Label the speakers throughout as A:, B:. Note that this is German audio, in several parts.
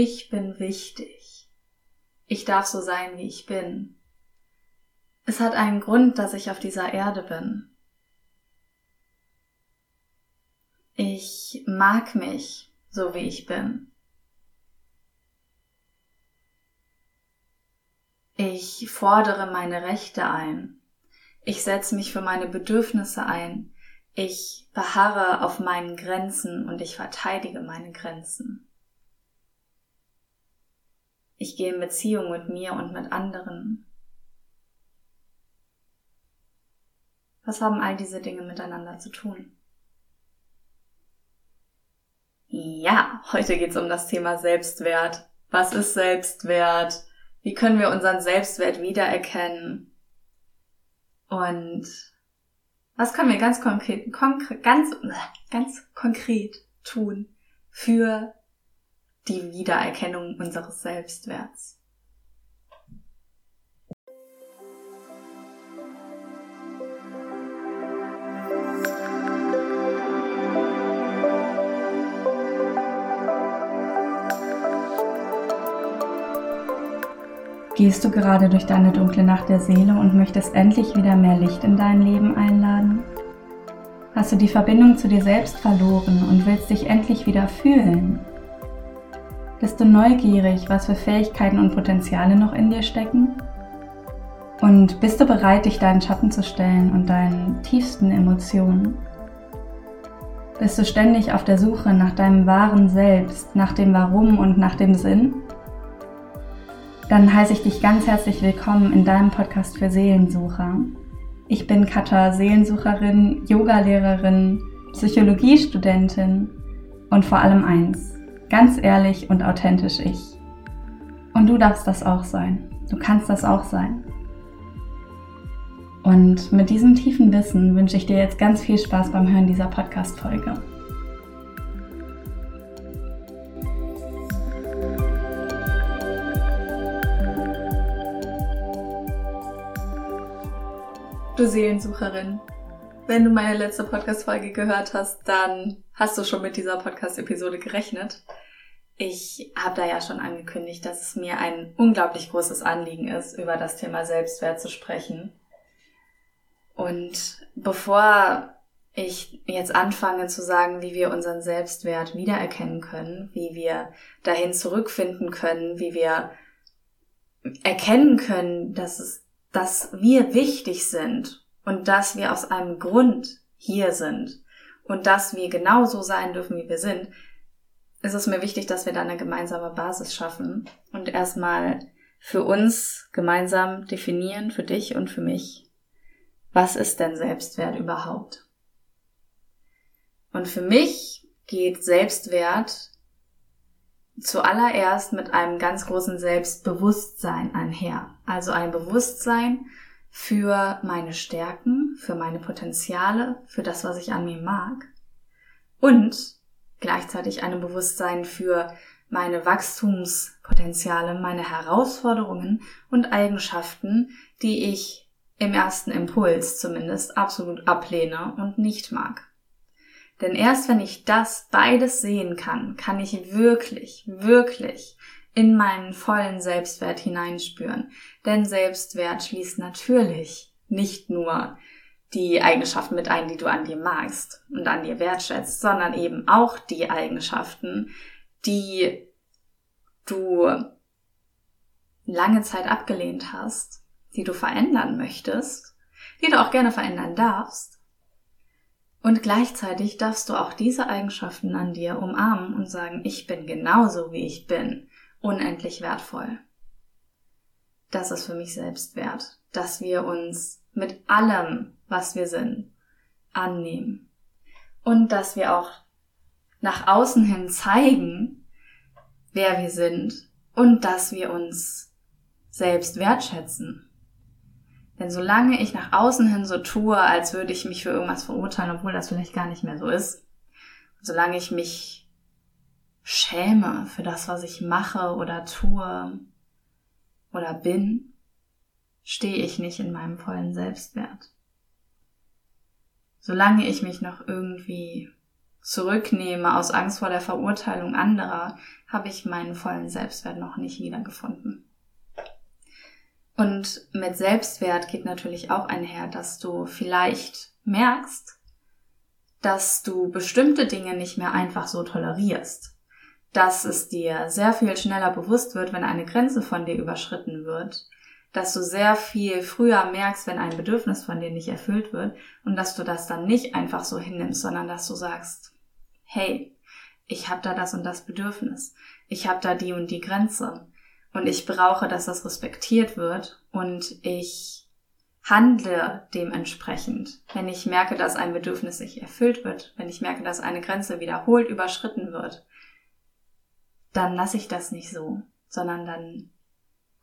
A: Ich bin wichtig. Ich darf so sein, wie ich bin. Es hat einen Grund, dass ich auf dieser Erde bin. Ich mag mich so, wie ich bin. Ich fordere meine Rechte ein. Ich setze mich für meine Bedürfnisse ein. Ich beharre auf meinen Grenzen und ich verteidige meine Grenzen. Ich gehe in Beziehung mit mir und mit anderen. Was haben all diese Dinge miteinander zu tun? Ja, heute geht es um das Thema Selbstwert. Was ist Selbstwert? Wie können wir unseren Selbstwert wiedererkennen? Und was können wir ganz konkret, konkret ganz, ganz konkret tun für die Wiedererkennung unseres Selbstwerts?
B: Gehst du gerade durch deine dunkle Nacht der Seele und möchtest endlich wieder mehr Licht in dein Leben einladen? Hast du die Verbindung zu dir selbst verloren und willst dich endlich wieder fühlen? Bist du neugierig, was für Fähigkeiten und Potenziale noch in dir stecken? Und bist du bereit, dich deinen Schatten zu stellen und deinen tiefsten Emotionen? Bist du ständig auf der Suche nach deinem wahren Selbst, nach dem Warum und nach dem Sinn? Dann heiße ich dich ganz herzlich willkommen in deinem Podcast für Seelensucher. Ich bin Katha, Seelensucherin, Yogalehrerin, Psychologiestudentin und vor allem eins, ganz ehrlich und authentisch ich. Und du darfst das auch sein. Du kannst das auch sein. Und mit diesem tiefen Wissen wünsche ich dir jetzt ganz viel Spaß beim Hören dieser Podcast-Folge.
A: du Seelensucherin. Wenn du meine letzte Podcast-Folge gehört hast, dann hast du schon mit dieser Podcast-Episode gerechnet. Ich habe da ja schon angekündigt, dass es mir ein unglaublich großes Anliegen ist, über das Thema Selbstwert zu sprechen. Und bevor ich jetzt anfange zu sagen, wie wir unseren Selbstwert wiedererkennen können, wie wir dahin zurückfinden können, wie wir erkennen können, dass es dass wir wichtig sind und dass wir aus einem Grund hier sind und dass wir genauso sein dürfen, wie wir sind, ist es mir wichtig, dass wir da eine gemeinsame Basis schaffen und erstmal für uns gemeinsam definieren, für dich und für mich, was ist denn Selbstwert überhaupt? Und für mich geht Selbstwert zuallererst mit einem ganz großen Selbstbewusstsein einher. Also ein Bewusstsein für meine Stärken, für meine Potenziale, für das, was ich an mir mag. Und gleichzeitig ein Bewusstsein für meine Wachstumspotenziale, meine Herausforderungen und Eigenschaften, die ich im ersten Impuls zumindest absolut ablehne und nicht mag. Denn erst wenn ich das beides sehen kann, kann ich wirklich, wirklich in meinen vollen Selbstwert hineinspüren. Denn Selbstwert schließt natürlich nicht nur die Eigenschaften mit ein, die du an dir magst und an dir wertschätzt, sondern eben auch die Eigenschaften, die du lange Zeit abgelehnt hast, die du verändern möchtest, die du auch gerne verändern darfst und gleichzeitig darfst du auch diese Eigenschaften an dir umarmen und sagen, ich bin genauso wie ich bin, unendlich wertvoll. Das ist für mich Selbstwert, dass wir uns mit allem, was wir sind, annehmen. Und dass wir auch nach außen hin zeigen, wer wir sind und dass wir uns selbst wertschätzen. Denn solange ich nach außen hin so tue, als würde ich mich für irgendwas verurteilen, obwohl das vielleicht gar nicht mehr so ist, solange ich mich schäme für das, was ich mache oder tue oder bin, stehe ich nicht in meinem vollen Selbstwert. Solange ich mich noch irgendwie zurücknehme aus Angst vor der Verurteilung anderer, habe ich meinen vollen Selbstwert noch nicht wiedergefunden. Und mit Selbstwert geht natürlich auch einher, dass du vielleicht merkst, dass du bestimmte Dinge nicht mehr einfach so tolerierst. Dass es dir sehr viel schneller bewusst wird, wenn eine Grenze von dir überschritten wird. Dass du sehr viel früher merkst, wenn ein Bedürfnis von dir nicht erfüllt wird und dass du das dann nicht einfach so hinnimmst, sondern dass du sagst, hey, ich habe da das und das Bedürfnis. Ich habe da die und die Grenze. Und ich brauche, dass das respektiert wird und ich handle dementsprechend. Wenn ich merke, dass ein Bedürfnis nicht erfüllt wird, wenn ich merke, dass eine Grenze wiederholt überschritten wird, dann lasse ich das nicht so, sondern dann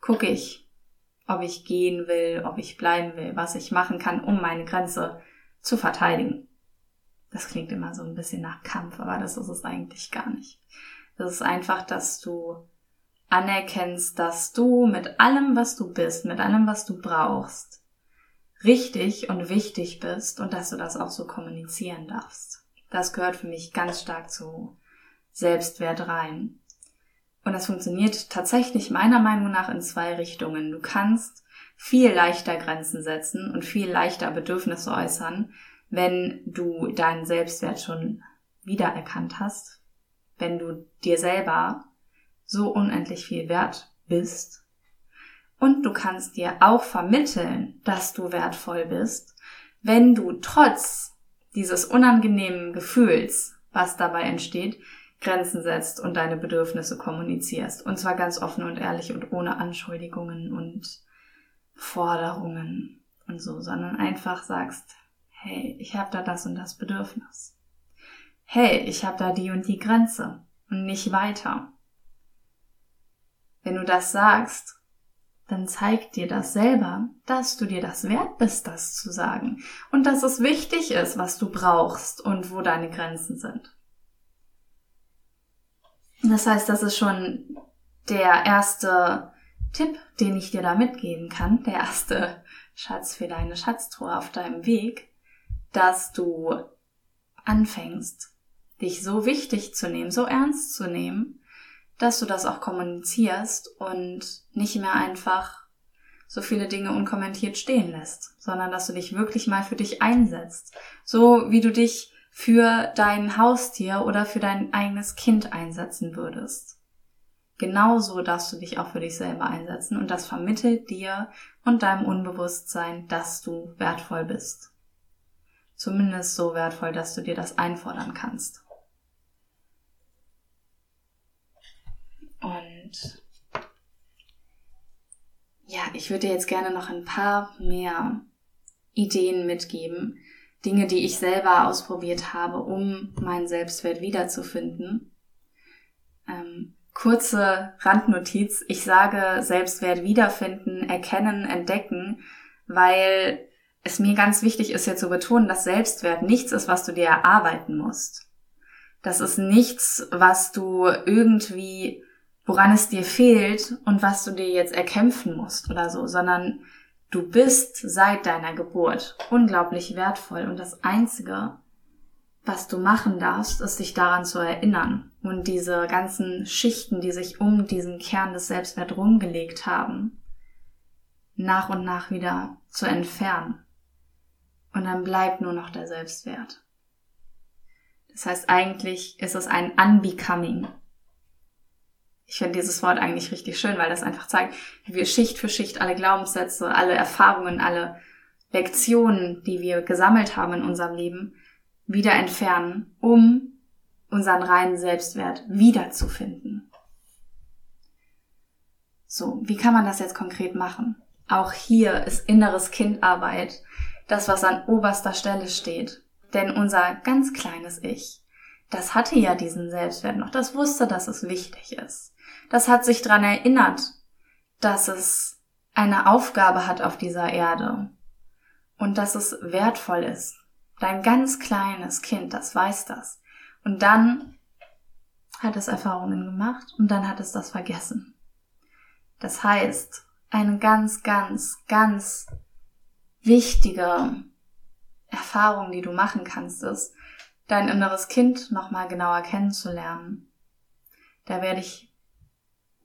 A: gucke ich, ob ich gehen will, ob ich bleiben will, was ich machen kann, um meine Grenze zu verteidigen. Das klingt immer so ein bisschen nach Kampf, aber das ist es eigentlich gar nicht. Das ist einfach, dass du anerkennst, dass du mit allem, was du bist, mit allem, was du brauchst, richtig und wichtig bist und dass du das auch so kommunizieren darfst. Das gehört für mich ganz stark zu Selbstwert rein. Und das funktioniert tatsächlich meiner Meinung nach in zwei Richtungen. Du kannst viel leichter Grenzen setzen und viel leichter Bedürfnisse äußern, wenn du deinen Selbstwert schon wiedererkannt hast, wenn du dir selber so unendlich viel wert bist. Und du kannst dir auch vermitteln, dass du wertvoll bist, wenn du trotz dieses unangenehmen Gefühls, was dabei entsteht, Grenzen setzt und deine Bedürfnisse kommunizierst. Und zwar ganz offen und ehrlich und ohne Anschuldigungen und Forderungen und so, sondern einfach sagst, hey, ich habe da das und das Bedürfnis. Hey, ich habe da die und die Grenze und nicht weiter. Wenn du das sagst, dann zeigt dir das selber, dass du dir das wert bist, das zu sagen. Und dass es wichtig ist, was du brauchst und wo deine Grenzen sind. Das heißt, das ist schon der erste Tipp, den ich dir da mitgeben kann, der erste Schatz für deine Schatztruhe auf deinem Weg, dass du anfängst, dich so wichtig zu nehmen, so ernst zu nehmen, dass du das auch kommunizierst und nicht mehr einfach so viele Dinge unkommentiert stehen lässt, sondern dass du dich wirklich mal für dich einsetzt. So wie du dich für dein Haustier oder für dein eigenes Kind einsetzen würdest. Genauso darfst du dich auch für dich selber einsetzen und das vermittelt dir und deinem Unbewusstsein, dass du wertvoll bist. Zumindest so wertvoll, dass du dir das einfordern kannst. Und ja, ich würde dir jetzt gerne noch ein paar mehr Ideen mitgeben. Dinge, die ich selber ausprobiert habe, um meinen Selbstwert wiederzufinden. Ähm, kurze Randnotiz. Ich sage Selbstwert wiederfinden, erkennen, entdecken, weil es mir ganz wichtig ist, hier zu betonen, dass Selbstwert nichts ist, was du dir erarbeiten musst. Das ist nichts, was du irgendwie woran es dir fehlt und was du dir jetzt erkämpfen musst oder so, sondern du bist seit deiner Geburt unglaublich wertvoll und das Einzige, was du machen darfst, ist dich daran zu erinnern und diese ganzen Schichten, die sich um diesen Kern des Selbstwert rumgelegt haben, nach und nach wieder zu entfernen. Und dann bleibt nur noch der Selbstwert. Das heißt, eigentlich ist es ein Unbecoming, ich finde dieses Wort eigentlich richtig schön, weil das einfach zeigt, wie wir Schicht für Schicht alle Glaubenssätze, alle Erfahrungen, alle Lektionen, die wir gesammelt haben in unserem Leben, wieder entfernen, um unseren reinen Selbstwert wiederzufinden. So, wie kann man das jetzt konkret machen? Auch hier ist inneres Kindarbeit das, was an oberster Stelle steht. Denn unser ganz kleines Ich, das hatte ja diesen Selbstwert noch, das wusste, dass es wichtig ist das hat sich dran erinnert, dass es eine Aufgabe hat auf dieser Erde und dass es wertvoll ist. Dein ganz kleines Kind, das weiß das. Und dann hat es Erfahrungen gemacht und dann hat es das vergessen. Das heißt, eine ganz, ganz, ganz wichtige Erfahrung, die du machen kannst, ist, dein inneres Kind nochmal genauer kennenzulernen. Da werde ich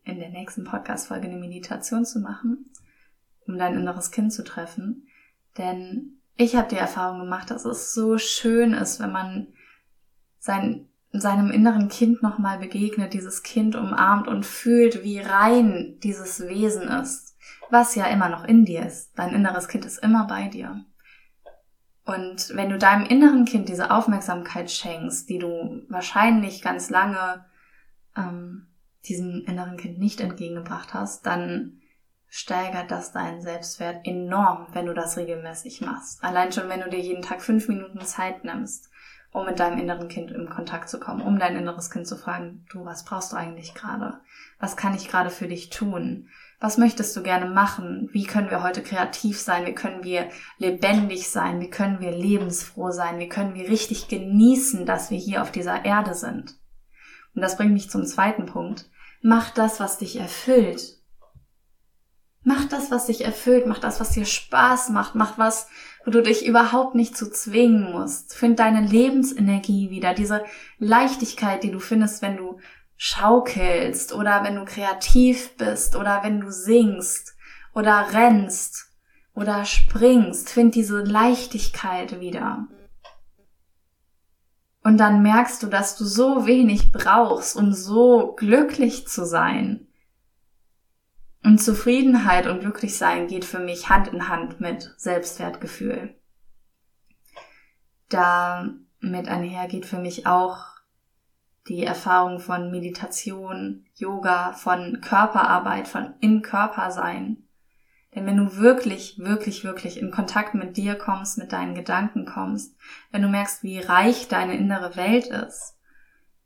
A: in der nächsten Podcast-Folge eine Meditation zu machen, um dein inneres Kind zu treffen. Denn ich habe die Erfahrung gemacht, dass es so schön ist, wenn man sein, seinem inneren Kind nochmal begegnet, dieses Kind umarmt und fühlt, wie rein dieses Wesen ist, was ja immer noch in dir ist. Dein inneres Kind ist immer bei dir. Und wenn du deinem inneren Kind diese Aufmerksamkeit schenkst, die du wahrscheinlich ganz lange ähm, diesem inneren Kind nicht entgegengebracht hast, dann steigert das deinen Selbstwert enorm, wenn du das regelmäßig machst. Allein schon, wenn du dir jeden Tag fünf Minuten Zeit nimmst, um mit deinem inneren Kind in Kontakt zu kommen, um dein inneres Kind zu fragen, du, was brauchst du eigentlich gerade? Was kann ich gerade für dich tun? Was möchtest du gerne machen? Wie können wir heute kreativ sein? Wie können wir lebendig sein? Wie können wir lebensfroh sein? Wie können wir richtig genießen, dass wir hier auf dieser Erde sind? Und das bringt mich zum zweiten Punkt. Mach das, was dich erfüllt Mach das, was dich erfüllt, mach das, was dir Spaß macht, mach was, wo du dich überhaupt nicht zu zwingen musst. Find deine Lebensenergie wieder, diese Leichtigkeit, die du findest, wenn du schaukelst oder wenn du kreativ bist oder wenn du singst oder rennst oder springst. Find diese Leichtigkeit wieder. Und dann merkst du, dass du so wenig brauchst, um so glücklich zu sein. Und Zufriedenheit und Glücklichsein geht für mich Hand in Hand mit Selbstwertgefühl. Damit einher geht für mich auch die Erfahrung von Meditation, Yoga, von Körperarbeit, von in Körper sein. Denn wenn du wirklich, wirklich, wirklich in Kontakt mit dir kommst, mit deinen Gedanken kommst, wenn du merkst, wie reich deine innere Welt ist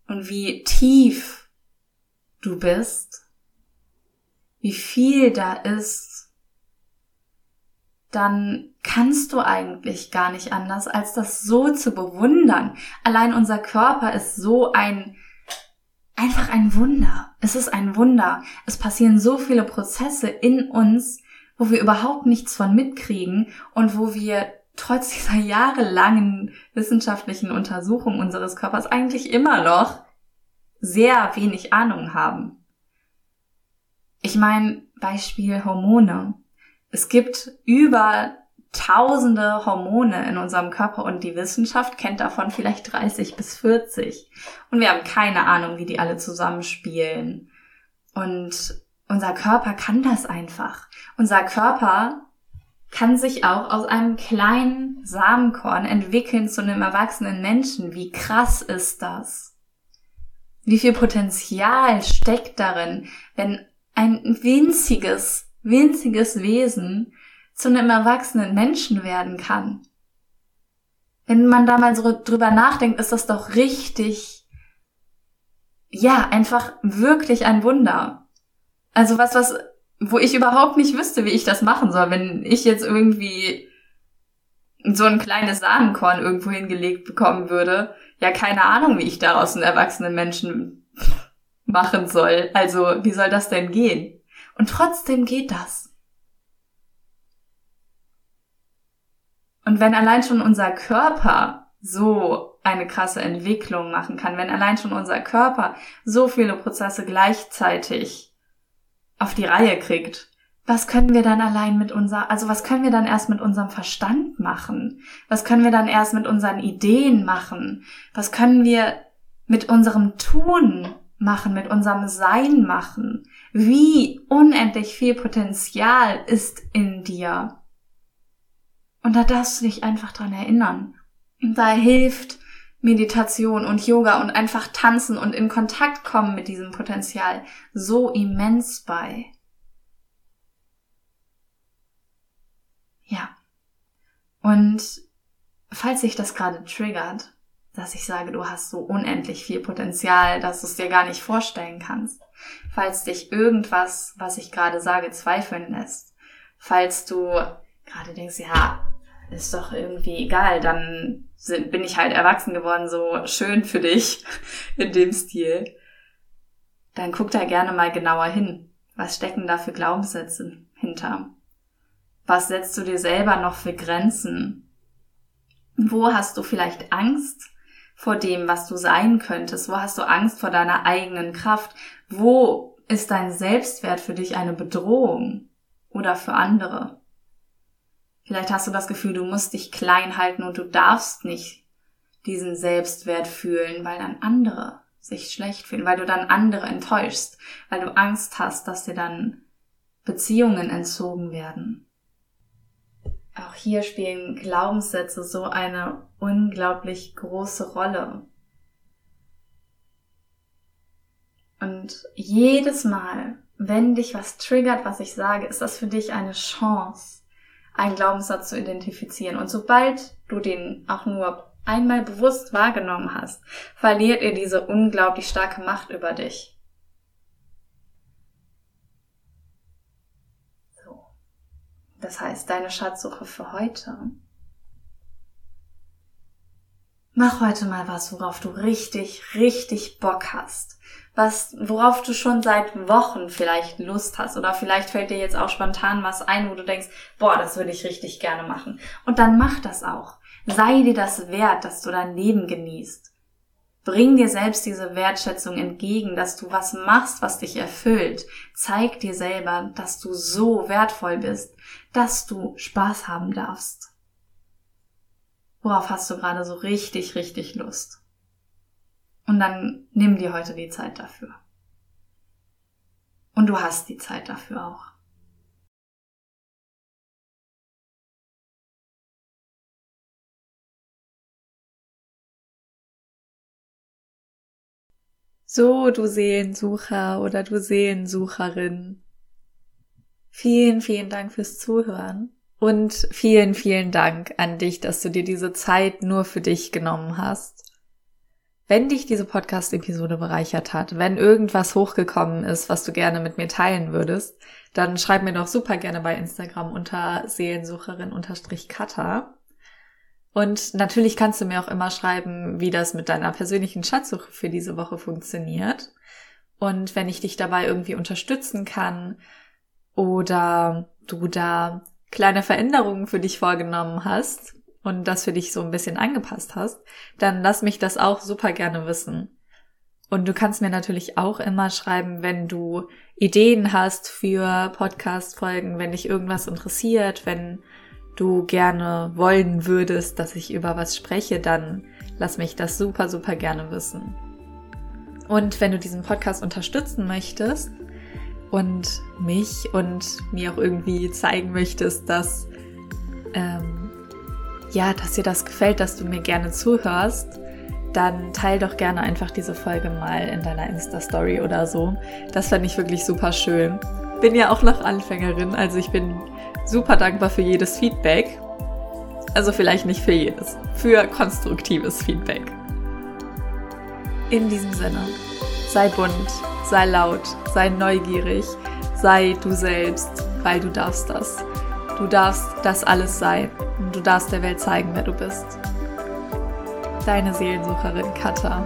A: und wie tief du bist, wie viel da ist, dann kannst du eigentlich gar nicht anders, als das so zu bewundern. Allein unser Körper ist so ein, einfach ein Wunder. Es ist ein Wunder. Es passieren so viele Prozesse in uns, wo wir überhaupt nichts von mitkriegen und wo wir trotz dieser jahrelangen wissenschaftlichen Untersuchung unseres Körpers eigentlich immer noch sehr wenig Ahnung haben. Ich meine, Beispiel Hormone. Es gibt über tausende Hormone in unserem Körper und die Wissenschaft kennt davon vielleicht 30 bis 40. Und wir haben keine Ahnung, wie die alle zusammenspielen. Und unser Körper kann das einfach. Unser Körper kann sich auch aus einem kleinen Samenkorn entwickeln zu einem erwachsenen Menschen. Wie krass ist das? Wie viel Potenzial steckt darin, wenn ein winziges, winziges Wesen zu einem erwachsenen Menschen werden kann. Wenn man da mal so drüber nachdenkt, ist das doch richtig, ja, einfach wirklich ein Wunder. Also was, was, wo ich überhaupt nicht wüsste, wie ich das machen soll, wenn ich jetzt irgendwie so ein kleines Samenkorn irgendwo hingelegt bekommen würde. Ja, keine Ahnung, wie ich daraus einen erwachsenen Menschen machen soll. Also, wie soll das denn gehen? Und trotzdem geht das. Und wenn allein schon unser Körper so eine krasse Entwicklung machen kann, wenn allein schon unser Körper so viele Prozesse gleichzeitig auf die Reihe kriegt, was können wir dann allein mit unser, also was können wir dann erst mit unserem Verstand machen? Was können wir dann erst mit unseren Ideen machen? Was können wir mit unserem Tun machen, mit unserem Sein machen. Wie unendlich viel Potenzial ist in dir. Und da darfst du dich einfach dran erinnern. Und da hilft Meditation und Yoga und einfach tanzen und in Kontakt kommen mit diesem Potenzial so immens bei. Ja. Und falls sich das gerade triggert, dass ich sage, du hast so unendlich viel Potenzial, dass du es dir gar nicht vorstellen kannst. Falls dich irgendwas, was ich gerade sage, zweifeln lässt. Falls du gerade denkst, ja, ist doch irgendwie egal, dann bin ich halt erwachsen geworden, so schön für dich in dem Stil. Dann guck da gerne mal genauer hin. Was stecken da für Glaubenssätze hinter? Was setzt du dir selber noch für Grenzen? Wo hast du vielleicht Angst, vor dem, was du sein könntest? Wo hast du Angst vor deiner eigenen Kraft? Wo ist dein Selbstwert für dich eine Bedrohung oder für andere? Vielleicht hast du das Gefühl, du musst dich klein halten und du darfst nicht diesen Selbstwert fühlen, weil dann andere sich schlecht fühlen, weil du dann andere enttäuschst, weil du Angst hast, dass dir dann Beziehungen entzogen werden. Auch hier spielen Glaubenssätze so eine unglaublich große Rolle. Und jedes Mal, wenn dich was triggert, was ich sage, ist das für dich eine Chance, einen Glaubenssatz zu identifizieren. Und sobald du den auch nur einmal bewusst wahrgenommen hast, verliert er diese unglaublich starke Macht über dich. Das heißt, deine Schatzsuche für heute. Mach heute mal was, worauf du richtig, richtig Bock hast. Was, worauf du schon seit Wochen vielleicht Lust hast. Oder vielleicht fällt dir jetzt auch spontan was ein, wo du denkst, boah, das würde ich richtig gerne machen. Und dann mach das auch. Sei dir das wert, dass du dein Leben genießt. Bring dir selbst diese Wertschätzung entgegen, dass du was machst, was dich erfüllt. Zeig dir selber, dass du so wertvoll bist, dass du Spaß haben darfst. Worauf hast du gerade so richtig, richtig Lust? Und dann nimm dir heute die Zeit dafür. Und du hast die Zeit dafür auch. So, du Seelensucher oder du Seelensucherin. Vielen, vielen Dank fürs Zuhören. Und vielen, vielen Dank an dich, dass du dir diese Zeit nur für dich genommen hast. Wenn dich diese Podcast-Episode bereichert hat, wenn irgendwas hochgekommen ist, was du gerne mit mir teilen würdest, dann schreib mir doch super gerne bei Instagram unter Seelensucherin-Kata. Und natürlich kannst du mir auch immer schreiben, wie das mit deiner persönlichen Schatzsuche für diese Woche funktioniert. Und wenn ich dich dabei irgendwie unterstützen kann oder du da kleine Veränderungen für dich vorgenommen hast und das für dich so ein bisschen angepasst hast, dann lass mich das auch super gerne wissen. Und du kannst mir natürlich auch immer schreiben, wenn du Ideen hast für Podcast-Folgen, wenn dich irgendwas interessiert, wenn du gerne wollen würdest, dass ich über was spreche, dann lass mich das super, super gerne wissen. Und wenn du diesen Podcast unterstützen möchtest und mich und mir auch irgendwie zeigen möchtest, dass ähm, ja, dass dir das gefällt, dass du mir gerne zuhörst, dann teil doch gerne einfach diese Folge mal in deiner Insta-Story oder so. Das fände ich wirklich super schön. Bin ja auch noch Anfängerin, also ich bin super dankbar für jedes Feedback. Also vielleicht nicht für jedes, für konstruktives Feedback. In diesem Sinne, sei bunt, sei laut, sei neugierig, sei du selbst, weil du darfst das. Du darfst das alles sein und du darfst der Welt zeigen, wer du bist. Deine Seelensucherin Katha.